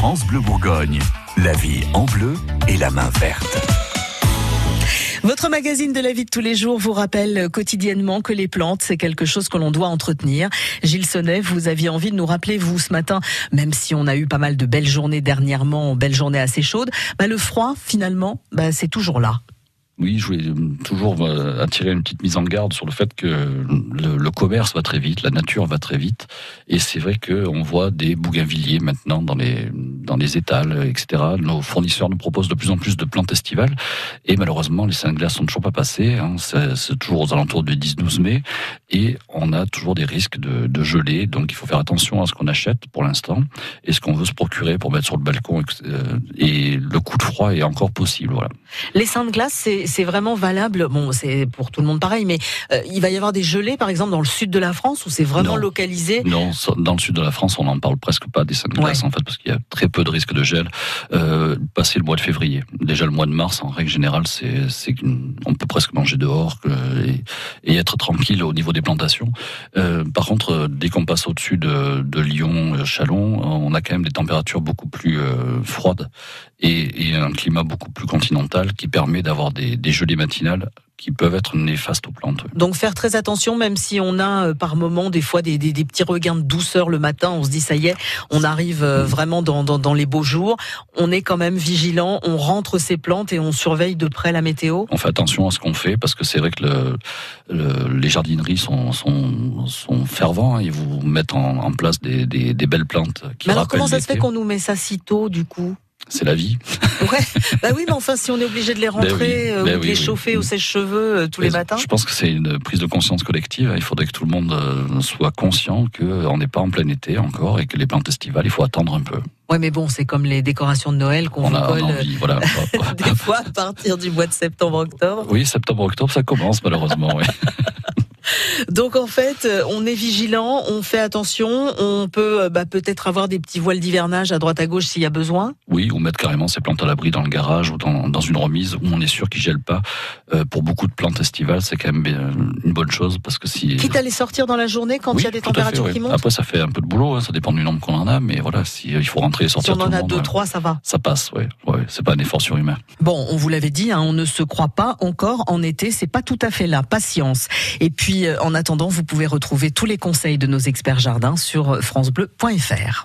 France Bleu Bourgogne. La vie en bleu et la main verte. Votre magazine de la vie de tous les jours vous rappelle quotidiennement que les plantes, c'est quelque chose que l'on doit entretenir. Gilles Sonnet, vous aviez envie de nous rappeler, vous, ce matin, même si on a eu pas mal de belles journées dernièrement, belles journées assez chaudes, bah, le froid, finalement, bah, c'est toujours là oui, je voulais toujours euh, attirer une petite mise en garde sur le fait que le, commerce va très vite, la nature va très vite, et c'est vrai qu'on voit des bougainvilliers maintenant dans les dans les étals, etc. Nos fournisseurs nous proposent de plus en plus de plantes estivales, et malheureusement les glaces sont toujours pas passés. Hein, c'est toujours aux alentours du 10-12 mai, et on a toujours des risques de, de gelée, donc il faut faire attention à ce qu'on achète pour l'instant et ce qu'on veut se procurer pour mettre sur le balcon. Et le coup de froid est encore possible. Voilà. Les saints de glace, c'est vraiment valable. Bon, c'est pour tout le monde pareil, mais euh, il va y avoir des gelées, par exemple, dans le sud de la France, où c'est vraiment localisé? Non, dans le sud de la France, on n'en parle presque pas des saints de glace, en fait, parce qu'il y a très peu de risques de gel. Euh, passé le mois de février, déjà le mois de mars, en règle générale, c'est, c'est on peut presque manger dehors et, être tranquille au niveau des plantations. Euh, par contre, dès qu'on passe au-dessus de, Lyon, Chalon, on a quand même des températures beaucoup plus euh, froides et, et, un climat beaucoup plus continental qui permet d'avoir des, des gelées matinales qui peuvent être néfastes aux plantes. Donc faire très attention, même si on a euh, par moment des fois des, des, des, petits regains de douceur le matin, on se dit ça y est, on arrive euh, vraiment dans, dans, dans, les beaux jours. On est quand même vigilant, on rentre ses plantes et on surveille de près la météo. On fait attention à ce qu'on fait parce que c'est vrai que le, le, les jardineries sont, sont, sont fervents, hein. ils vous mettent en, en place des, des, belles plantes. Qui Mais alors comment ça se fait qu'on nous met ça si tôt du coup? C'est la vie. Ouais, bah oui, mais enfin, si on est obligé de les ben rentrer euh, ben ou de les chauffer au sèche-cheveux euh, tous les matins. Je pense que c'est une prise de conscience collective. Il faudrait que tout le monde euh, soit conscient qu'on n'est pas en plein été encore et que les plantes estivales, il faut attendre un peu. Ouais, mais bon, c'est comme les décorations de Noël qu'on vous colle envie, voilà. des fois à partir du mois de septembre-octobre. Oui, septembre-octobre, ça commence malheureusement. oui. Donc en fait, euh, on est vigilant, on fait attention, on peut euh, bah, peut-être avoir des petits voiles d'hivernage à droite à gauche s'il y a besoin. Oui, ou mettre carrément ces plantes à l'abri dans le garage ou dans, dans, une remise où on est sûr qu'ils gèlent pas. Euh, pour beaucoup de plantes estivales, c'est quand même une bonne chose parce que si quitte à les sortir dans la journée quand il y a des températures qui montent. Après, ça fait un peu de boulot, hein, ça dépend du nombre qu'on en a, mais voilà, si il faut rentrer et sortir. Si on en a deux, trois, ça va. Ça passe, ouais, ouais. C'est pas un effort surhumain. Bon, on vous l'avait dit, hein, on ne se croit pas encore en été, c'est pas tout à fait là. Patience. Et puis, en attendant, vous pouvez retrouver tous les conseils de nos experts jardins sur francebleu.fr.